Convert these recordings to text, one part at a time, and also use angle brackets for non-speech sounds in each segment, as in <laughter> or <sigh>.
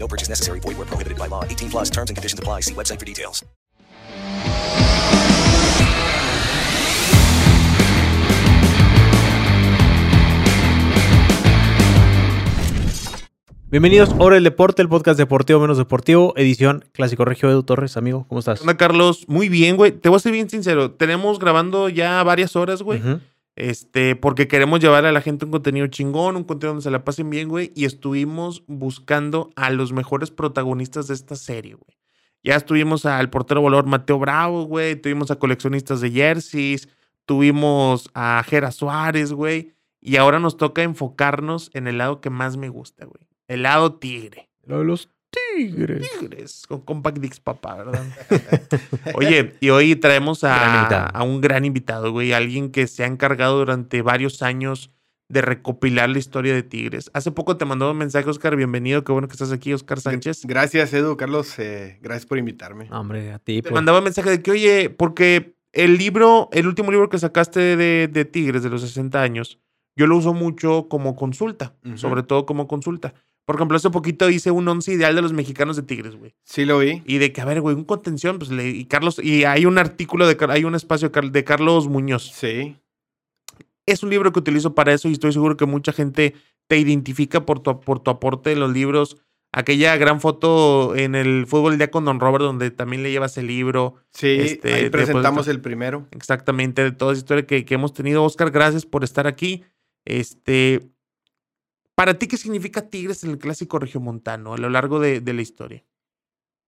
No purchase necessary. Void where prohibited by law. 18 plus terms and conditions apply. See website for details. Bienvenidos a Hora del Deporte, el podcast deportivo menos deportivo, edición Clásico Regio Edu Torres, amigo, ¿cómo estás? Hola, Carlos. Muy bien, güey. Te voy a ser bien sincero. Tenemos grabando ya varias horas, güey. Ujú. Este, porque queremos llevar a la gente un contenido chingón, un contenido donde se la pasen bien, güey. Y estuvimos buscando a los mejores protagonistas de esta serie, güey. Ya estuvimos al portero volador Mateo Bravo, güey. Tuvimos a coleccionistas de jerseys. Tuvimos a Jera Suárez, güey. Y ahora nos toca enfocarnos en el lado que más me gusta, güey. El lado tigre. Lo de los tigres. Tigres, con Compact Dix, papá, ¿verdad? <laughs> Oye, y hoy traemos a, un gran invitado, güey, alguien que se ha encargado durante varios años de recopilar la historia de Tigres. Hace poco te mandó un mensaje, Oscar, bienvenido, qué bueno que estás aquí, Oscar Sánchez. Gracias, Edu, Carlos. eh, gracias por invitarme. Hombre, a ti. Te por- mandaba un mensaje de que, oye, porque el libro, el último libro que sacaste de, de Tigres de los 60 años, yo lo uso mucho como consulta, sobre todo como consulta. Por ejemplo, hace poquito hice un once ideal de los mexicanos de Tigres, güey. Sí lo vi. Y de que, a ver, güey, un contención, pues le, y Carlos, y hay un artículo de, hay un espacio de, Car- de Carlos Muñoz. Sí. Es un libro que utilizo para eso y estoy seguro que mucha gente te identifica por tu, por tu aporte en los libros. Aquella gran foto en el fútbol día con Don Robert, donde también le llevas el libro. Sí, Este, ahí de- presentamos el primero. Exactamente, de toda esa historia que, que hemos tenido. Oscar, gracias por estar aquí. Este, para ti, ¿qué significa Tigres en el clásico regiomontano a lo largo de, la historia?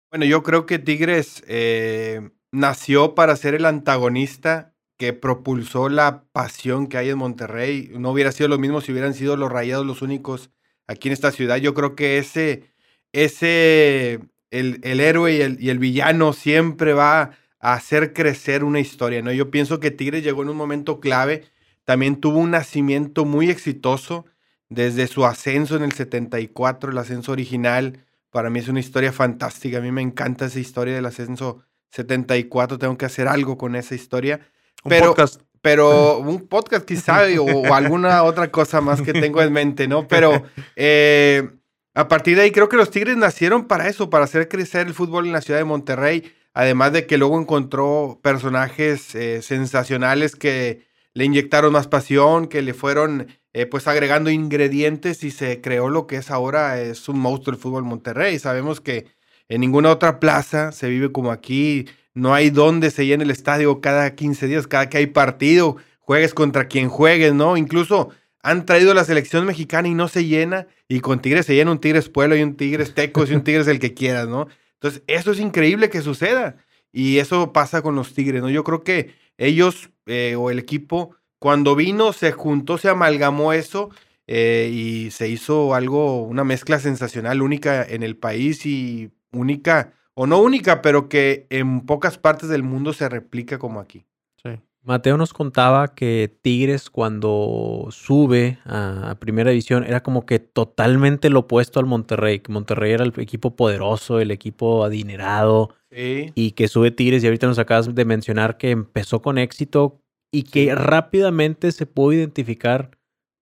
Bueno, yo creo que Tigres eh, nació para ser el antagonista que propulsó la pasión que hay en Monterrey. No hubiera sido lo mismo si hubieran sido los rayados los únicos aquí en esta ciudad. Yo creo que ese, ese, el, el héroe y el, y el villano siempre va a hacer crecer una historia, ¿no? Yo pienso que Tigres llegó en un momento clave. También tuvo un nacimiento muy exitoso desde su ascenso en el 74, el ascenso original. Para mí es una historia fantástica. A mí me encanta esa historia del ascenso 74. Tengo que hacer algo con esa historia. Un Pero- podcast. Pero un podcast quizá <laughs> o, o alguna otra cosa más que tengo en mente, ¿no? Pero eh, a partir de ahí creo que los Tigres nacieron para eso, para hacer crecer el fútbol en la ciudad de Monterrey. Además de que luego encontró personajes eh, sensacionales que le inyectaron más pasión, que le fueron eh, pues agregando ingredientes y se creó lo que es ahora, es un monstruo el fútbol Monterrey. Sabemos que en ninguna otra plaza se vive como aquí, no hay donde se llene el estadio cada 15 días, cada que hay partido, juegues contra quien juegues, ¿no? Incluso han traído la selección mexicana y no se llena, y con Tigres se llena un Tigres Pueblo y un Tigres Tecos y un Tigres el que quieras, ¿no? Entonces, eso es increíble que suceda. Y eso pasa con los Tigres, ¿no? Yo creo que ellos eh, o el equipo, cuando vino, se juntó, se amalgamó eso eh, y se hizo algo, una mezcla sensacional, única en el país y única, o no única, pero que en pocas partes del mundo se replica como aquí. Sí. Mateo nos contaba que Tigres cuando sube a, a primera división era como que totalmente lo opuesto al Monterrey, que Monterrey era el equipo poderoso, el equipo adinerado Sí. y que sube Tigres y ahorita nos acabas de mencionar que empezó con éxito y que rápidamente se pudo identificar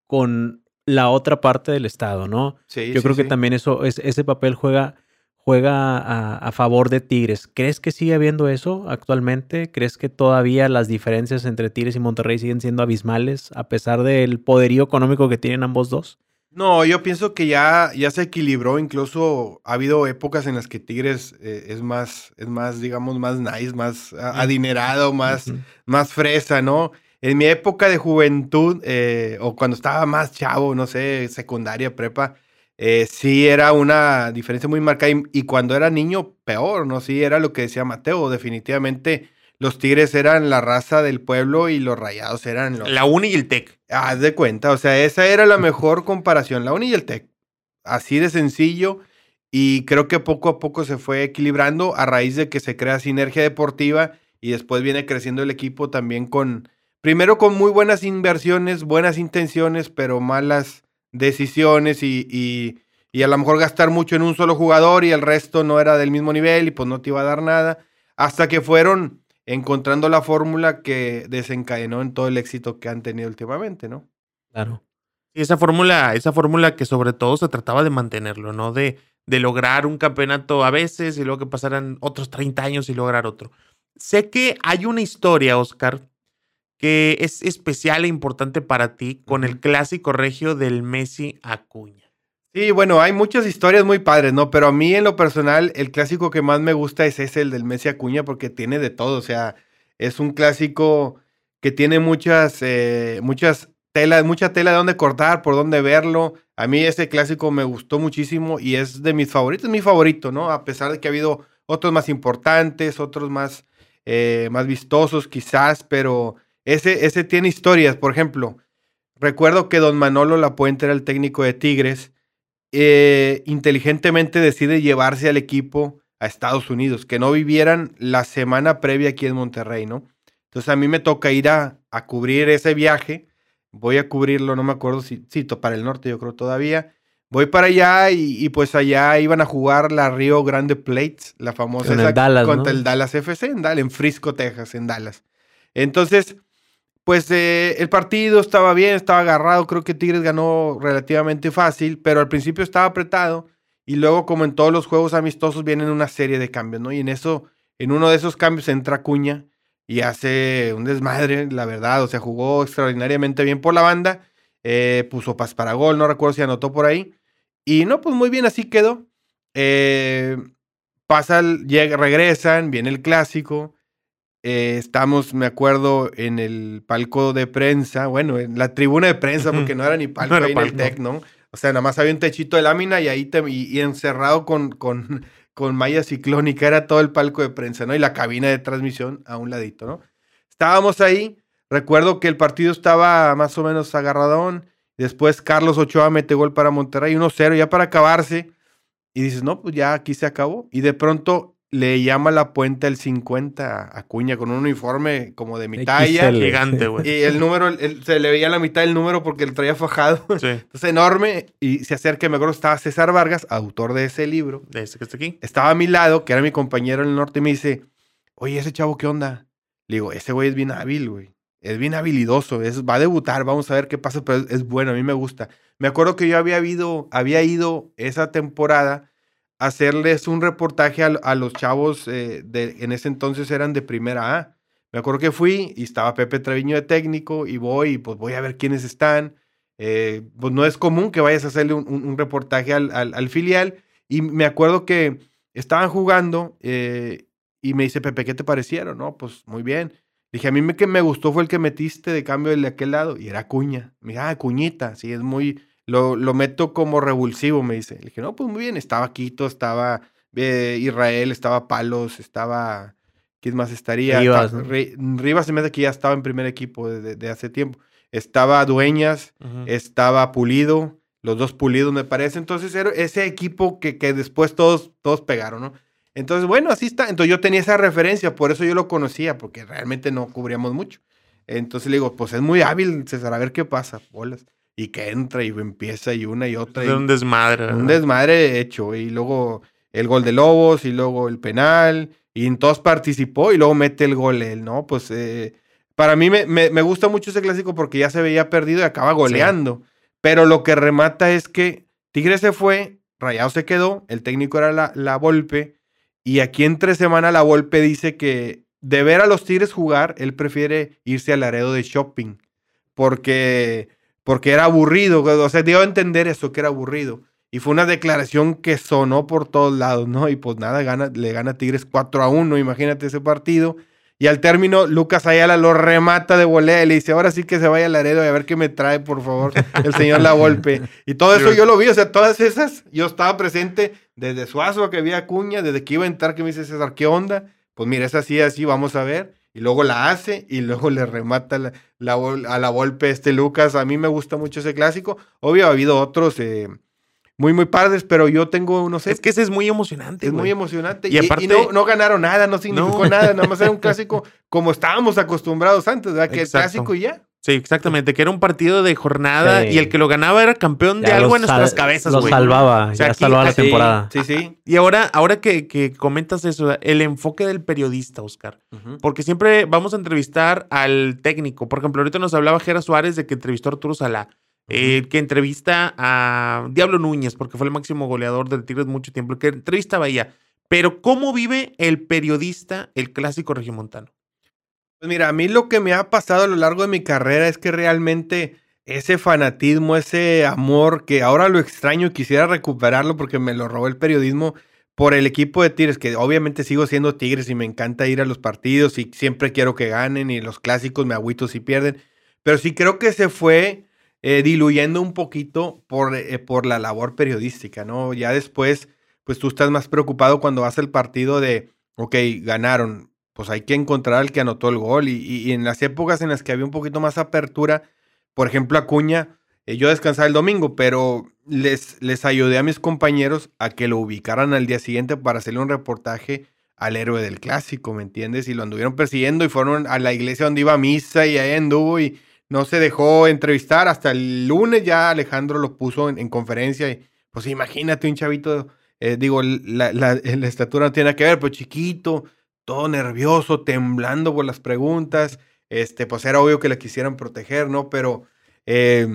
con la otra parte del estado, ¿no? Sí, Yo sí, creo que también eso, es, ese papel juega, juega a, a favor de Tigres. ¿Crees que sigue habiendo eso actualmente? ¿Crees que todavía las diferencias entre Tigres y Monterrey siguen siendo abismales a pesar del poderío económico que tienen ambos dos? No, yo pienso que ya, ya se equilibró. Incluso ha habido épocas en las que Tigres eh, es más, es más, digamos, más nice, más adinerado, más, más fresa, ¿no? En mi época de juventud, eh, o cuando estaba más chavo, no sé, secundaria, prepa, eh, sí era una diferencia muy marcada. Y, y cuando era niño, peor, ¿no? Sí, era lo que decía Mateo. Definitivamente los Tigres eran la raza del pueblo y los rayados eran los, La Uni y el Tec. Haz de cuenta, o sea, esa era la mejor comparación, la Uni y el Tec. Así de sencillo y creo que poco a poco se fue equilibrando a raíz de que se crea sinergia deportiva y después viene creciendo el equipo también con, primero con muy buenas inversiones, buenas intenciones, pero malas decisiones y, y, y a lo mejor gastar mucho en un solo jugador y el resto no era del mismo nivel y pues no te iba a dar nada, hasta que fueron encontrando la fórmula que desencadenó en todo el éxito que han tenido últimamente, ¿no? Claro. Y esa fórmula, esa fórmula que sobre todo se trataba de mantenerlo, ¿no? De, de lograr un campeonato a veces y luego que pasaran otros 30 años y lograr otro. Sé que hay una historia, Oscar, que es especial e importante para ti con el clásico regio del Messi Acuña. Sí, bueno, hay muchas historias muy padres, ¿no? Pero a mí en lo personal, el clásico que más me gusta es ese, el del Messi Acuña, porque tiene de todo, o sea, es un clásico que tiene muchas, eh, muchas telas, mucha tela de dónde cortar, por dónde verlo. A mí ese clásico me gustó muchísimo y es de mis favoritos, es mi favorito, ¿no? A pesar de que ha habido otros más importantes, otros más, eh, más vistosos quizás, pero ese, ese tiene historias, por ejemplo. Recuerdo que don Manolo Lapuente era el técnico de Tigres eh, inteligentemente decide llevarse al equipo a Estados Unidos, que no vivieran la semana previa aquí en Monterrey, ¿no? Entonces a mí me toca ir a, a cubrir ese viaje, voy a cubrirlo, no me acuerdo si, to- para el norte yo creo todavía, voy para allá y, y, pues allá iban a jugar la Rio Grande Plates, la famosa Con el esa Dallas, contra ¿no? el Dallas FC, en, Dallas, en Frisco, Texas, en Dallas. Entonces, pues eh, el partido estaba bien, estaba agarrado. Creo que Tigres ganó relativamente fácil, pero al principio estaba apretado. Y luego, como en todos los juegos amistosos, vienen una serie de cambios, ¿no? Y en eso, en uno de esos cambios entra Cuña y hace un desmadre, la verdad. O sea, jugó extraordinariamente bien por la banda. eh, puso pas para gol, no recuerdo si anotó por ahí. Y no, pues muy bien, así quedó. Eh, pasa, llega, regresan, viene el clásico. Eh, estamos, me acuerdo, en el palco de prensa, bueno, en la tribuna de prensa, porque no era ni palco No era ahí en el. TEC, ¿no? O sea, nada más había un techito de lámina y ahí te- y, y encerrado con, con, <laughs> con malla ciclónica, era todo el palco de prensa, ¿no? Y la cabina de transmisión a un ladito, ¿no? Estábamos ahí, recuerdo que el partido estaba más o menos agarradón, después Carlos Ochoa mete gol para Monterrey, 1-0, ya para acabarse, y dices, no, pues ya aquí se acabó. Y de pronto le llama la puente el 50 a Cuña con un uniforme como de mi talla. Gigante, güey. Y el número, el- se le veía la mitad del número porque el traía fajado. Sí, <laughs> Entonces, enorme. Y se acerca, me acuerdo, estaba César Vargas, autor de ese libro. de ese que está aquí. Estaba a mi lado, que era mi compañero en el norte, y me dice, oye, ese chavo, ¿qué onda? Le digo, ese güey es bien hábil, güey. Es bien habilidoso, es, va a debutar, vamos a ver qué pasa, pero es, es bueno, a mí me gusta. Me acuerdo que yo había, habido, había ido esa temporada hacerles un reportaje a, los chavos, eh, de, en ese entonces eran de primera A. Me acuerdo que fui y estaba Pepe Treviño de técnico y voy pues voy a ver quiénes están. Eh, pues no es común que vayas a hacerle un, reportaje al filial. Y me acuerdo que estaban jugando eh, y me dice, Pepe, ¿qué te parecieron? No, pues muy bien. Dije, a mí me, que me gustó fue el que metiste de cambio de aquel lado y era Cuña. Me dije, ah, Cuñita, sí, es muy, lo, lo meto como revulsivo, me dice. Le dije, no, pues muy bien, estaba Quito, estaba eh, Israel, estaba Palos, estaba, ¿quién más estaría? Rivas, Rivas se me hace que ya estaba en primer equipo de, de- hace tiempo. Estaba Dueñas, estaba Pulido, los dos Pulidos me parece. Entonces era ese equipo que, que después todos, todos pegaron, ¿no? Entonces, bueno, así está. Entonces yo tenía esa referencia, por eso yo lo conocía, porque realmente no cubríamos mucho. Entonces le digo, pues es muy hábil, César, a ver qué pasa, bolas. Y que entra y empieza y una y otra. Es y- un desmadre. un desmadre hecho. Y luego el gol de Lobos y luego el penal. Y en todos participó y luego mete el gol él, ¿no? Pues eh, para mí me, me- me gusta mucho ese clásico porque ya se veía perdido y acaba goleando. Pero lo que remata es que Tigre se fue, Rayado se quedó, el técnico era la, la Volpe. Y aquí entre semana la Volpe dice que de ver a los Tigres jugar, él prefiere irse al Laredo de shopping. Porque porque era aburrido, o sea, dio a entender eso, que era aburrido. Y fue una declaración que sonó por todos lados, ¿no? Y pues nada, gana, le gana Tigres 4 a 1, imagínate ese partido. Y al término, Lucas Ayala lo remata de volea y le dice, ahora sí que se vaya al Laredo y a ver qué me trae, por favor, el señor La Volpe. Y todo eso yo lo vi, o sea, todas esas, yo estaba presente desde Suazo que había Cuña, desde que iba a entrar, que me dice César, ¿qué onda? Pues mira, es así, así, vamos a ver. Y luego la hace y luego le remata la, a la Volpe este Lucas. A mí me gusta mucho ese clásico. Obvio, ha habido otros... Eh, muy, muy padres, pero yo tengo, no sé. Es que ese es muy emocionante. Es muy emocionante. Y, aparte. no, ganaron nada, no significó nada, nada más era un <laughs> clásico como estábamos acostumbrados antes, ¿verdad? Que el clásico y ya. Sí, exactamente, que era un partido de jornada y el que lo ganaba era campeón de algo en nuestras cabezas, güey. Lo salvaba, ya salvaba la temporada. Sí, sí. Y ahora, ahora que, comentas eso, el enfoque del periodista, Oscar, porque siempre vamos a entrevistar al técnico. Por ejemplo, ahorita nos hablaba Jera Suárez de que entrevistó a Arturo Salá. Eh, que entrevista a Diablo Núñez, porque fue el máximo goleador del Tigres mucho tiempo, que entrevista a Bahía. Pero, ¿cómo vive el periodista el clásico regiomontano? Pues mira, a mí lo que me ha pasado a lo largo de mi carrera es que realmente ese fanatismo, ese amor, que ahora lo extraño y quisiera recuperarlo porque me lo robó el periodismo por el equipo de Tigres, que obviamente sigo siendo Tigres y me encanta ir a los partidos y siempre quiero que ganen y los clásicos me agüito si pierden. Pero sí creo que se fue eh, diluyendo un poquito por, eh, por la labor periodística, ¿no? Ya después, pues tú estás más preocupado cuando vas al partido de, ok, ganaron, pues hay que encontrar al que anotó el gol. Y, en las épocas en las que había un poquito más apertura, por ejemplo, Acuña, eh, yo descansaba el domingo, pero les, les ayudé a mis compañeros a que lo ubicaran al día siguiente para hacerle un reportaje al héroe del clásico, ¿me entiendes? Y lo anduvieron persiguiendo y fueron a la iglesia donde iba a misa y ahí anduvo y no se dejó entrevistar hasta el lunes ya Alejandro lo puso en, conferencia y pues imagínate un chavito, eh, digo, la, la, estatura no tiene que ver, pues chiquito, todo nervioso, temblando por las preguntas, este, pues era obvio que le quisieran proteger, ¿no? Pero eh,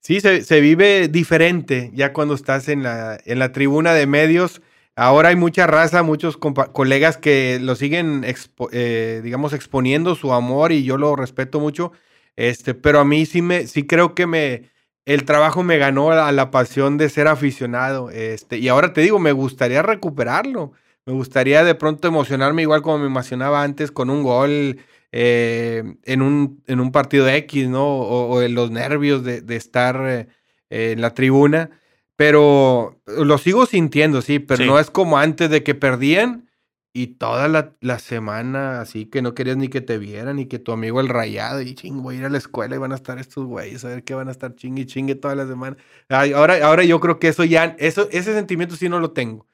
sí, se, vive diferente ya cuando estás en la, en la tribuna de medios. Ahora hay mucha raza, muchos colegas que lo siguen, eh, digamos, exponiendo su amor y yo lo respeto mucho este, pero a mí sí me, sí creo que me, el trabajo me ganó a la pasión de ser aficionado. Este, y ahora te digo, me gustaría recuperarlo. Me gustaría de pronto emocionarme igual como me emocionaba antes con un gol eh, en, un, en un partido X, ¿no? O, en los nervios de, estar eh, en la tribuna. Pero lo sigo sintiendo, sí, pero no es como antes de que perdían y toda la, semana, así que no querías ni que te vieran, ni que tu amigo el rayado, y ching, voy a ir a la escuela y van a estar estos güeyes, a ver qué van a estar chingue y chingue toda la semana. ahora, ahora yo creo que eso ya, eso, ese sentimiento sí no lo tengo.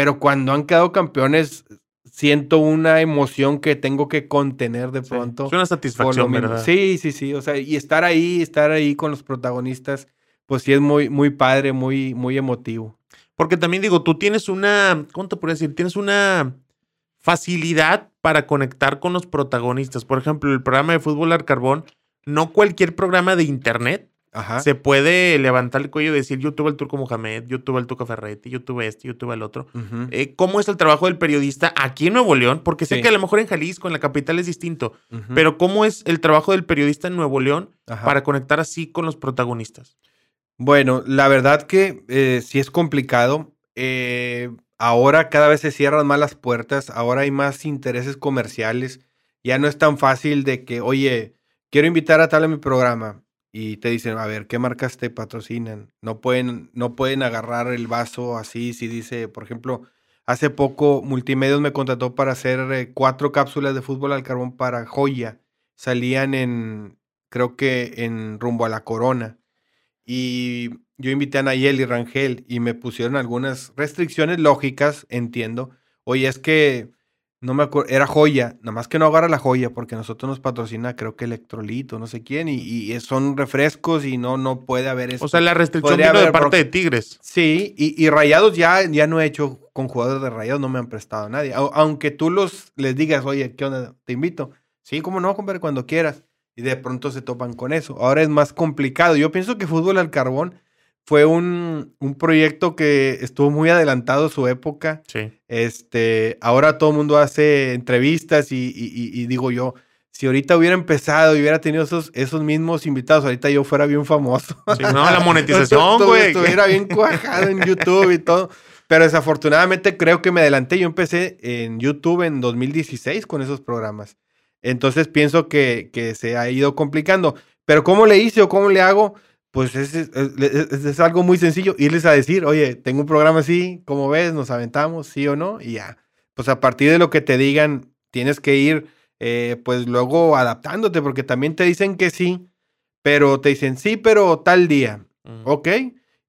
Pero cuando han quedado campeones, siento una emoción que tengo que contener de pronto. es una satisfacción, ¿verdad? Sí, sí, sí. O sea, y estar ahí, estar ahí con los protagonistas, pues sí es muy, muy padre, muy, muy emotivo. Porque también digo, tú tienes una, ¿cómo te puedo decir? Tienes una facilidad para conectar con los protagonistas. Por ejemplo, el programa de Fútbol al Carbón, no cualquier programa de internet se puede levantar el cuello y decir, yo tuve el Turco Mohamed, yo tuve el Tuca Ferretti, yo tuve este, yo tuve el otro. Eh, ¿Cómo es el trabajo del periodista aquí en Nuevo León? Porque sé que a lo mejor en Jalisco, en la capital es distinto, pero ¿cómo es el trabajo del periodista en Nuevo León para conectar así con los protagonistas? Bueno, la verdad que eh, sí es complicado. Eh, ahora cada vez se cierran más las puertas, ahora hay más intereses comerciales, ya no es tan fácil de que, oye, quiero invitar a tal a mi programa y te dicen, a ver, ¿qué marcas te patrocinan? No pueden, no pueden agarrar el vaso así, si dice, por ejemplo, hace poco Multimedios me contrató para hacer eh, cuatro cápsulas de fútbol al carbón para Joya, salían en, creo que en rumbo a la corona. Y yo invité a Nayel y Rangel y me pusieron algunas restricciones lógicas, entiendo. Oye, es que no me acuerdo, era joya, nada más que no agarra la joya porque nosotros nos patrocina, creo que Electrolito, no sé quién, y, son refrescos y no, no puede haber eso. O sea, la restricción vino de parte de Tigres. Sí, y, Rayados ya, ya no he hecho con jugadores de Rayados, no me han prestado a nadie. aunque tú los les digas, oye, ¿qué onda? Te invito. Sí, cómo no, compadre, cuando quieras. Y de pronto se topan con eso. Ahora es más complicado. Yo pienso que Fútbol al Carbón fue un, proyecto que estuvo muy adelantado su época. Sí. Este, ahora todo el mundo hace entrevistas y, digo yo, si ahorita hubiera empezado y hubiera tenido esos, esos mismos invitados, ahorita yo fuera bien famoso. Sí, no, la <laughs> monetización, güey. Estuviera bien cuajado en YouTube y todo. Pero desafortunadamente creo que me adelanté. Yo empecé en YouTube en 2016 con esos programas. Entonces pienso que, que se ha ido complicando. Pero ¿cómo le hice o cómo le hago? Pues es, es, es, es, algo muy sencillo, irles a decir, oye, tengo un programa así, ¿cómo ves? ¿Nos aventamos? ¿Sí o no? Y ya. Pues a partir de lo que te digan, tienes que ir, eh, pues luego adaptándote, porque también te dicen que sí, pero te dicen sí, pero tal día. Mm. Ok.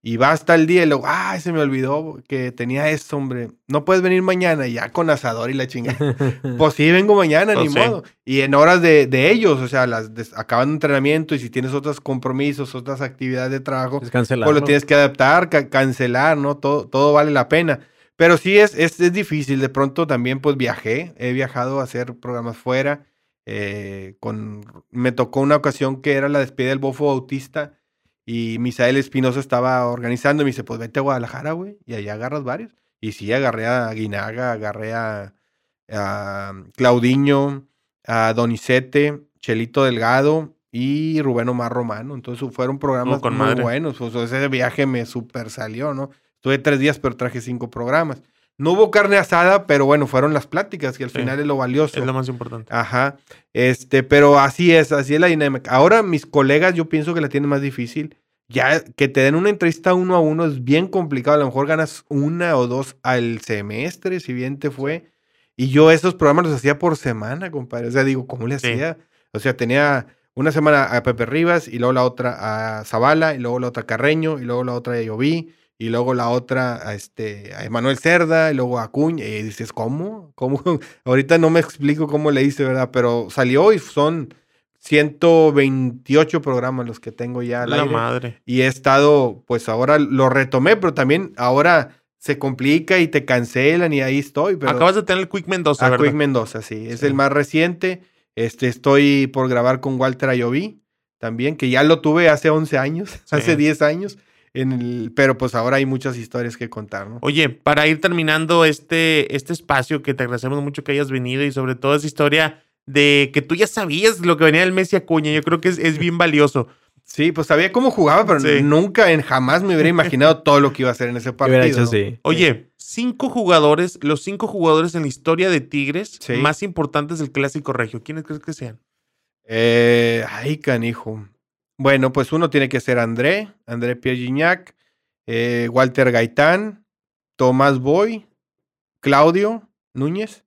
Y va hasta el día y luego, ay, se me olvidó que tenía esto, hombre. No puedes venir mañana ya con asador y la chingada. pues sí, vengo mañana, ni pues modo. Y en horas de, de ellos, o sea, las acaban de entrenamiento y si tienes otros compromisos, otras actividades de trabajo, pues lo tienes que adaptar, cancelar, ¿no? Todo, todo vale la pena. Pero sí es, es, es, difícil. De pronto también pues viajé, he viajado a hacer programas fuera. Eh, con, me tocó una ocasión que era la despedida del bofo autista y Misael Espinosa estaba organizando y me dice, pues vete a Guadalajara, güey, y allá agarras varios. Y sí, agarré a Guinaga, agarré a, a Claudiño, a Donizete, Chelito Delgado y Rubén Omar Romano. Entonces fueron programas muy buenos. Pues ese viaje me super salió, ¿no? Estuve tres días, pero traje cinco programas. No hubo carne asada, pero bueno, fueron las pláticas, que al final es lo valioso. Es lo más importante. Ajá. Este, pero así es, así es la dinámica. Ahora mis colegas, yo pienso que la tienen más difícil. Ya que te den una entrevista uno a uno es bien complicado. A lo mejor ganas una o dos al semestre, si bien te fue. Y yo esos programas los hacía por semana, compadre. O sea, digo, ¿cómo le hacía? O sea, tenía una semana a Pepe Rivas y luego la otra a Zavala y luego la otra a Carreño y luego la otra a Lloví y luego la otra a, este, a Emanuel Cerda, y luego a Cuña, y dices, ¿cómo? ¿Cómo? <laughs> Ahorita no me explico cómo le hice, ¿verdad? Pero salió y son 128 programas los que tengo ya La madre. Y he estado, pues ahora lo retomé, pero también ahora se complica y te cancelan y ahí estoy. Pero... Acabas de tener el Quick Mendoza, a Quick Mendoza, sí. Es el más reciente. Este, estoy por grabar con Walter Ayoví también, que ya lo tuve hace 11 años, <laughs> hace 10 años el, pero pues ahora hay muchas historias que contar, ¿no? Oye, para ir terminando este, este espacio, que te agradecemos mucho que hayas venido y sobre todo esa historia de que tú ya sabías lo que venía del Messi Acuña, yo creo que es, es bien valioso. Sí, pues sabía cómo jugaba, pero nunca, en jamás me hubiera imaginado todo lo que iba a hacer en ese partido. Oye, cinco jugadores, los cinco jugadores en la historia de Tigres más importantes del Clásico Regio. ¿Quiénes crees que sean? Eh, ay, canijo. Bueno, pues uno tiene que ser André, André Pierre eh, Walter Gaitán, Tomás Boy, Claudio Núñez.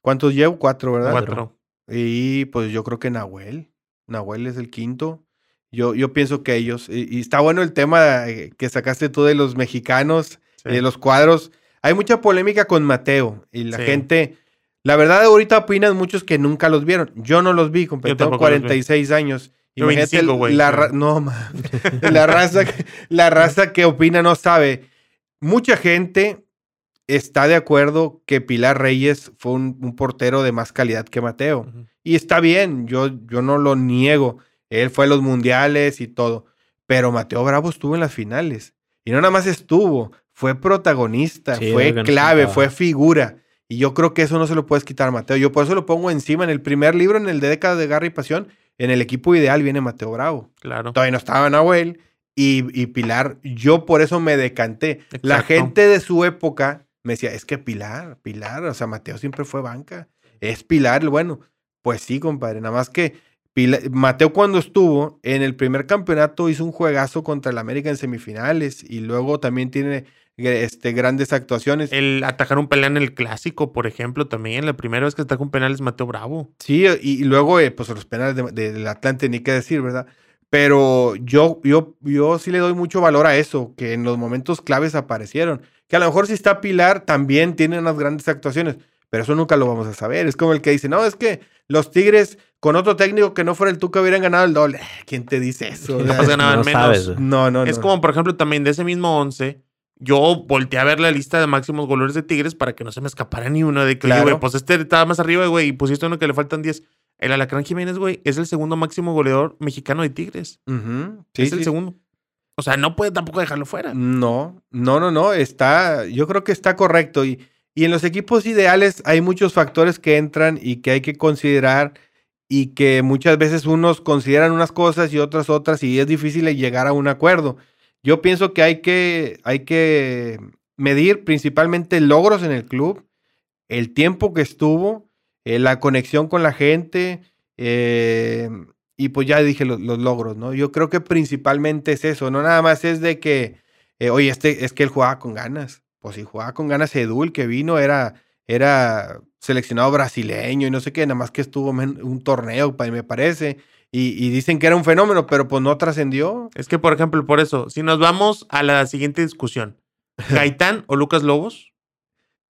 ¿Cuántos llevo? Cuatro, ¿verdad? Cuatro. Y pues yo creo que Nahuel. Nahuel es el quinto. Yo, yo pienso que ellos. Y, está bueno el tema eh, que sacaste tú de los mexicanos, de los cuadros. Hay mucha polémica con Mateo y la gente. La verdad, ahorita opinan muchos que nunca los vieron. Yo no los vi, tengo 46 años. Imagínate la, no, <laughs> la, raza, la raza que opina no sabe. Mucha gente está de acuerdo que Pilar Reyes fue un, portero de más calidad que Mateo. Y está bien, yo, yo no lo niego. Él fue a los mundiales y todo. Pero Mateo Bravo estuvo en las finales. Y no nada más estuvo, fue protagonista, fue clave, fue figura. Y yo creo que eso no se lo puedes quitar, Mateo. Yo por eso lo pongo encima en el primer libro, en el de Década de Garra y Pasión en el equipo ideal viene Mateo Bravo. Claro. Todavía no estaba Nahuel y, Pilar. Yo por eso me decanté. La gente de su época me decía, es que Pilar, Pilar, o sea, Mateo siempre fue banca. Es Pilar, bueno, pues sí, compadre. Nada más que Mateo cuando estuvo en el primer campeonato hizo un juegazo contra el América en semifinales y luego también tiene este, grandes actuaciones. El atajar un penal en el clásico, por ejemplo, también. La primera vez que ataca un penal es Mateo Bravo. Sí, y, luego, eh, pues los penales del Atlante, ni qué decir, ¿verdad? Pero yo, yo, yo sí le doy mucho valor a eso, que en los momentos claves aparecieron. Que a lo mejor si está Pilar, también tiene unas grandes actuaciones, pero eso nunca lo vamos a saber. Es como el que dice, no, es que los Tigres con otro técnico que no fuera el Tuca hubieran ganado el doble. <laughs> ¿Quién te dice eso? <laughs> No, menos. Sabes, no, no, Es como, por ejemplo, también de ese mismo once yo volteé a ver la lista de máximos goleadores de Tigres para que no se me escapara ni uno de que, güey, pues este estaba más arriba, güey, y pusiste uno que le faltan 10. El Alacrán Jiménez, güey, es el segundo máximo goleador mexicano de Tigres. es el segundo. O sea, no puede tampoco dejarlo fuera. No, no, no, no. Está, yo creo que está correcto. Y, y en los equipos ideales hay muchos factores que entran y que hay que considerar. y que muchas veces unos consideran unas cosas y otras otras y es difícil llegar a un acuerdo. Yo pienso que hay que, hay que medir principalmente logros en el club, el tiempo que estuvo, eh, la conexión con la gente eh, y pues ya dije los, logros, ¿no? Yo creo que principalmente es eso, no nada más es de que, eh, oye, este, es que él jugaba con ganas. Pues si jugaba con ganas Edul, que vino, era, era seleccionado brasileño y no sé qué, nada más que estuvo un torneo, me parece. Y, dicen que era un fenómeno, pero pues no trascendió. Es que, por ejemplo, por eso, si nos vamos a la siguiente discusión, <laughs> ¿Gaitán o Lucas Lobos?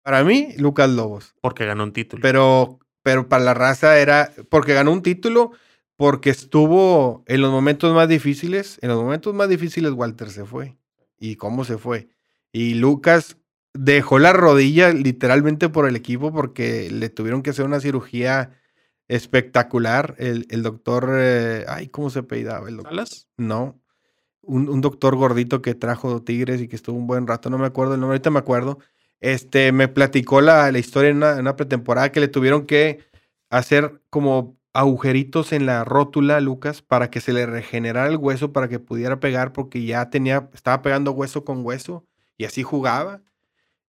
Para mí, Lucas Lobos. Porque ganó un título. Pero, pero para la raza era, porque ganó un título, porque estuvo en los momentos más difíciles. En los momentos más difíciles, Walter se fue. ¿Y cómo se fue? Y Lucas dejó la rodilla literalmente por el equipo porque le tuvieron que hacer una cirugía espectacular. El, el doctor, eh, ay, ¿cómo se pedaba? El doctor? No. Un, un, doctor gordito que trajo Tigres y que estuvo un buen rato, no me acuerdo el nombre, ahorita me acuerdo. Este, me platicó la, la historia en una, en una, pretemporada que le tuvieron que hacer como agujeritos en la rótula, Lucas, para que se le regenerara el hueso, para que pudiera pegar, porque ya tenía, estaba pegando hueso con hueso y así jugaba.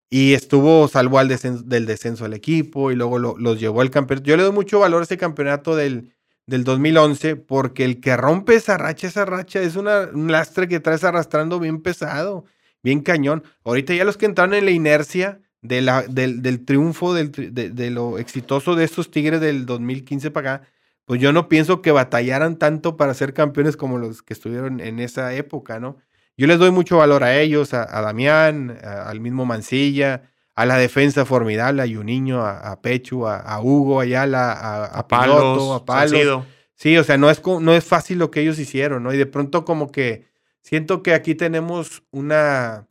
Y estuvo, salvo al del descenso al equipo y luego los llevó al campeonato. Yo le doy mucho valor a ese campeonato del, del 2011 porque el que rompe esa racha, esa racha es una, un lastre que traes arrastrando bien pesado, bien cañón. Ahorita ya los que entraron en la inercia de la, del, del triunfo, de, de, lo exitoso de estos Tigres del 2015 para acá, pues yo no pienso que batallaran tanto para ser campeones como los que estuvieron en esa época, ¿no? Yo les doy mucho valor a ellos, a, Damián, al mismo Mancilla, a la defensa formidable, a Juninho, a, a Pechu, a, Hugo Ayala, a, a, Piloto, a Palos. Sí, o sea, no es, no es fácil lo que ellos hicieron, ¿no? Y de pronto como que siento que aquí tenemos una,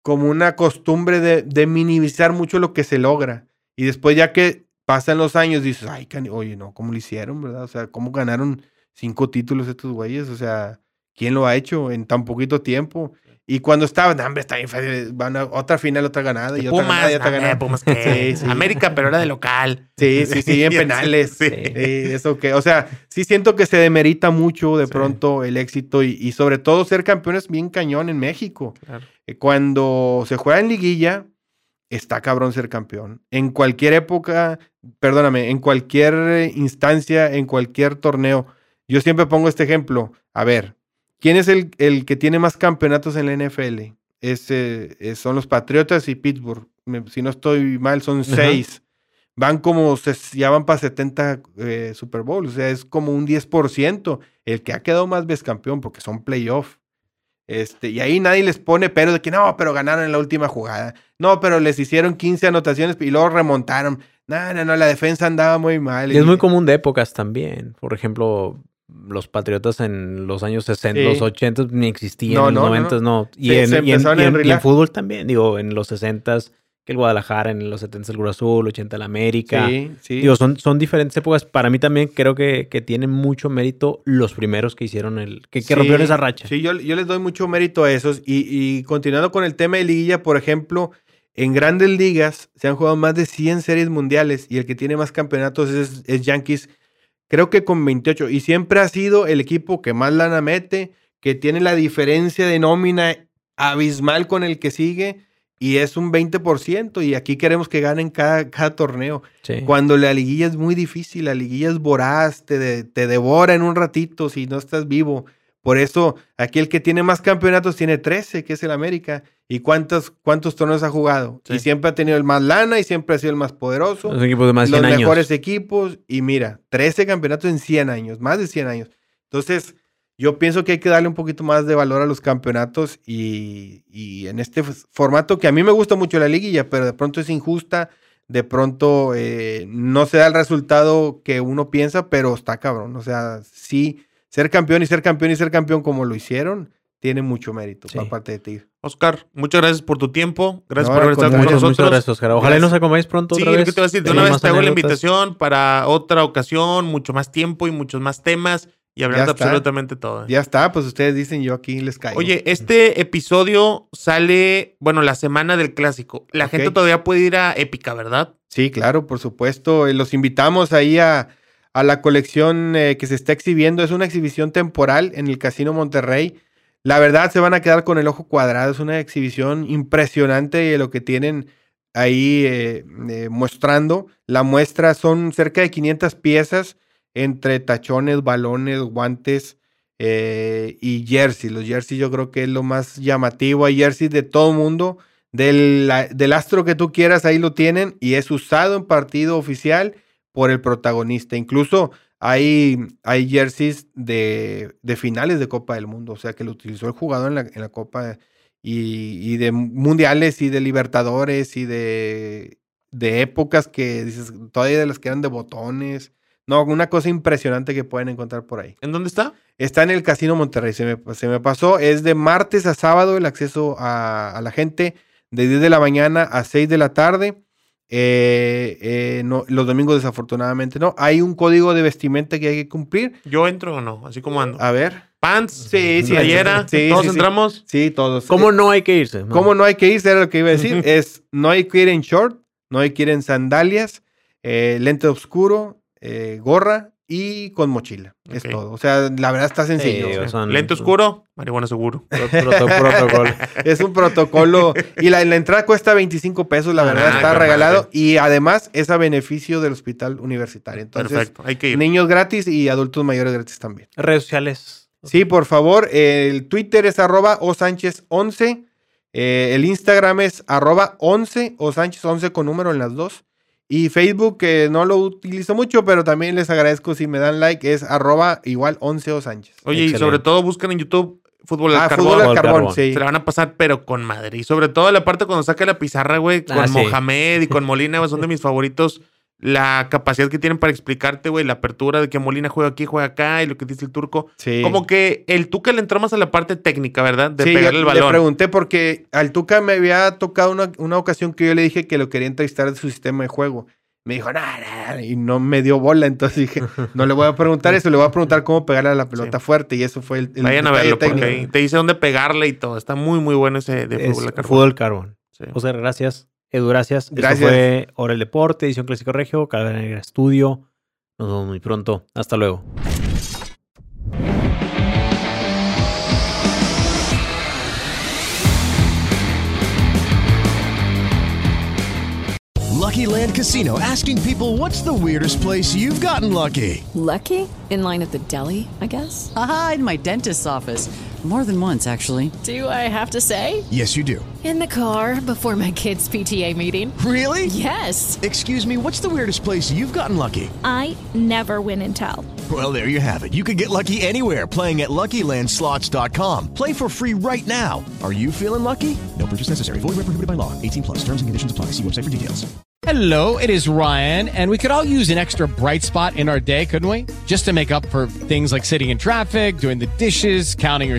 como una costumbre de, de minimizar mucho lo que se logra. Y después ya que pasan los años, dices, ay, oye, no, ¿cómo lo hicieron, verdad? O sea, ¿cómo ganaron cinco títulos estos güeyes? O sea, ¿Quién lo ha hecho en tan poquito tiempo? Y cuando estaban, hombre, está bien Van a otra final, otra ganada. Y Pumas, otra ganada, y otra ganada. Pumas <laughs> sí, sí. América, pero era de local. Sí, sí, sí, <laughs> en penales. Sí. eso que, o sea, sí siento que se demerita mucho de pronto el éxito y, y, sobre todo ser campeones bien cañón en México. Claro. Eh, cuando se juega en liguilla, está cabrón ser campeón. En cualquier época, perdóname, en cualquier instancia, en cualquier torneo. Yo siempre pongo este ejemplo. A ver, ¿Quién es el, el, que tiene más campeonatos en la NFL? Es, eh, son los Patriotas y Pittsburgh. si no estoy mal, son seis. Van como, ya van para 70 eh, Super Bowls. O sea, es como un 10%. El que ha quedado más vez campeón, porque son playoff. Este, y ahí nadie les pone pero de que no, pero ganaron en la última jugada. No, pero les hicieron 15 anotaciones y luego remontaron. No, no, no, la defensa andaba muy mal. Y es muy común de épocas también. Por ejemplo, los Patriotas en los años 60, los 80 ni existían, en los 90 no. Y, en, en, fútbol también, digo, en los 60 que el Guadalajara, en los 70 el Cruz Azul, 80 el América. Sí, sí. Digo, son, son diferentes épocas. Para mí también creo que, que tienen mucho mérito los primeros que hicieron el, que, que rompieron esa racha. Sí, yo, yo les doy mucho mérito a esos. Y, y continuando con el tema de liguilla, por ejemplo, en grandes ligas se han jugado más de 100 series mundiales y el que tiene más campeonatos es, es Yankees creo que con 28. Y siempre ha sido el equipo que más lana mete, que tiene la diferencia de nómina abismal con el que sigue. Y es un 20%. Y aquí queremos que ganen cada, cada torneo. Cuando la liguilla es muy difícil, la liguilla es voraz, te, te devora en un ratito si no estás vivo. Por eso, aquí el que tiene más campeonatos tiene 13, que es el América. ¿Y cuántos, cuántos torneos ha jugado? Y siempre ha tenido el más lana y siempre ha sido el más poderoso. Los equipos de más Los mejores equipos. Y mira, 13 campeonatos en 100 años, más de 100 años. Entonces, yo pienso que hay que darle un poquito más de valor a los campeonatos y, y en este formato que a mí me gusta mucho la liguilla, pero de pronto es injusta, de pronto eh, no se da el resultado que uno piensa, pero está cabrón. O sea, sí ser campeón y ser campeón y ser campeón como lo hicieron, tiene mucho mérito por parte de ti. Oscar, muchas gracias por tu tiempo. Gracias por haber estado con nosotros. Muchas gracias, Oscar. Ojalá nos acompañes pronto. Sí, otra vez. que te voy a decir. De una vez te hago la invitación para otra ocasión, mucho más tiempo y muchos más temas y hablando de absolutamente todo. Ya está, pues ustedes dicen, yo aquí les caigo. Oye, este episodio sale, bueno, la semana del clásico. La gente todavía puede ir a Épica, ¿verdad? Sí, claro, por supuesto. Los invitamos ahí a a la colección eh, que se está exhibiendo. Es una exhibición temporal en el Casino Monterrey. La verdad, se van a quedar con el ojo cuadrado. Es una exhibición impresionante de lo que tienen ahí eh, eh, mostrando. La muestra son cerca de 500 piezas entre tachones, balones, guantes y jersey. Los jerseys yo creo que es lo más llamativo. Hay jerseys de todo mundo. Del, del astro que tú quieras, ahí lo tienen y es usado en partido oficial por el protagonista. Incluso hay, hay jerseys de, de, finales de Copa del Mundo, o sea que lo utilizó el jugador en la, en la Copa y, y, de mundiales y de Libertadores y de, de épocas que dices, todavía de las que eran de botones. No, una cosa impresionante que pueden encontrar por ahí. ¿En dónde está? Está en el Casino Monterrey. Se me, se me pasó. Es de martes a sábado el acceso a, a, la gente de 10 de la mañana a 6 de la tarde. Eh, eh, no, los domingos desafortunadamente no. Hay un código de vestimenta que hay que cumplir. ¿Yo entro o no? Así como ando. A ver. Pants, sí, sí, playera, sí, todos sí, entramos. Sí, todos. ¿Cómo no hay que irse? No. ¿Cómo no hay que irse? Era lo que iba a decir. es, no hay que ir en short, no hay que ir en sandalias, eh, lente oscuro, eh, gorra y con mochila. Okay. Es todo. O sea, la verdad está sencillo. Sí, o sea, lente oscuro, marihuana seguro. <laughs> protocolo. <laughs> es un protocolo. Y la, la, entrada cuesta 25 pesos, la verdad, ah, está regalado. Madre. Y además es a beneficio del hospital universitario. Entonces, Perfecto, hay que ir. Niños gratis y adultos mayores gratis también. Redes sociales. Sí, por favor. El Twitter es arroba o Sánchez 11. Eh, el Instagram es arroba 11 o Sánchez 11 con número en las dos. Y Facebook, que no lo utilizo mucho, pero también les agradezco si me dan like, es arroba igual 11 o Sánchez. Oye, Excelente. y sobre todo buscan en YouTube Fútbol al ah, Carbón. Fútbol al Carbón, sí. Se la van a pasar, pero con madre. Y sobre todo la parte cuando saca la pizarra, güey, con ah, sí. Mohamed y con Molina, son de mis favoritos. La capacidad que tienen para explicarte, güey, la apertura de que Molina juega aquí, juega acá y lo que dice el turco. Sí. Como que el Tuca le entró más a la parte técnica, ¿verdad? De sí, pegarle el balón. Le pregunté porque al Tuca me había tocado una, una ocasión que yo le dije que lo quería entrevistar de su sistema de juego me dijo, nah, nah, y no me dio bola, entonces dije, <laughs> no le voy a preguntar eso, le voy a preguntar cómo pegarle a la pelota sí. fuerte, y eso fue el, el Vayan a verlo, porque ahí te dice dónde pegarle y todo, está muy, muy bueno ese de es fútbol al carbón. Fútbol carbón. Sí. José, gracias. Edu, gracias. Gracias. Esto fue Hora el Deporte, edición Clásico Regio, Calvera Negra Estudio. Nos vemos muy pronto. Hasta luego. Lucky Land Casino asking people what's the weirdest place you've gotten lucky? Lucky? In line at the deli, I guess? Aha, in my dentist's office. More than once, actually. Do I have to say? Yes, you do. In the car before my kids' PTA meeting. Really? Yes. Excuse me, what's the weirdest place you've gotten lucky? I never win and tell. Well, there you have it. You can get lucky anywhere playing at LuckyLandSlots.com. Play for free right now. Are you feeling lucky? No purchase necessary. Void where prohibited by law. 18 plus. Terms and conditions apply. See website for details. Hello, it is Ryan, and we could all use an extra bright spot in our day, couldn't we? Just to make up for things like sitting in traffic, doing the dishes, counting your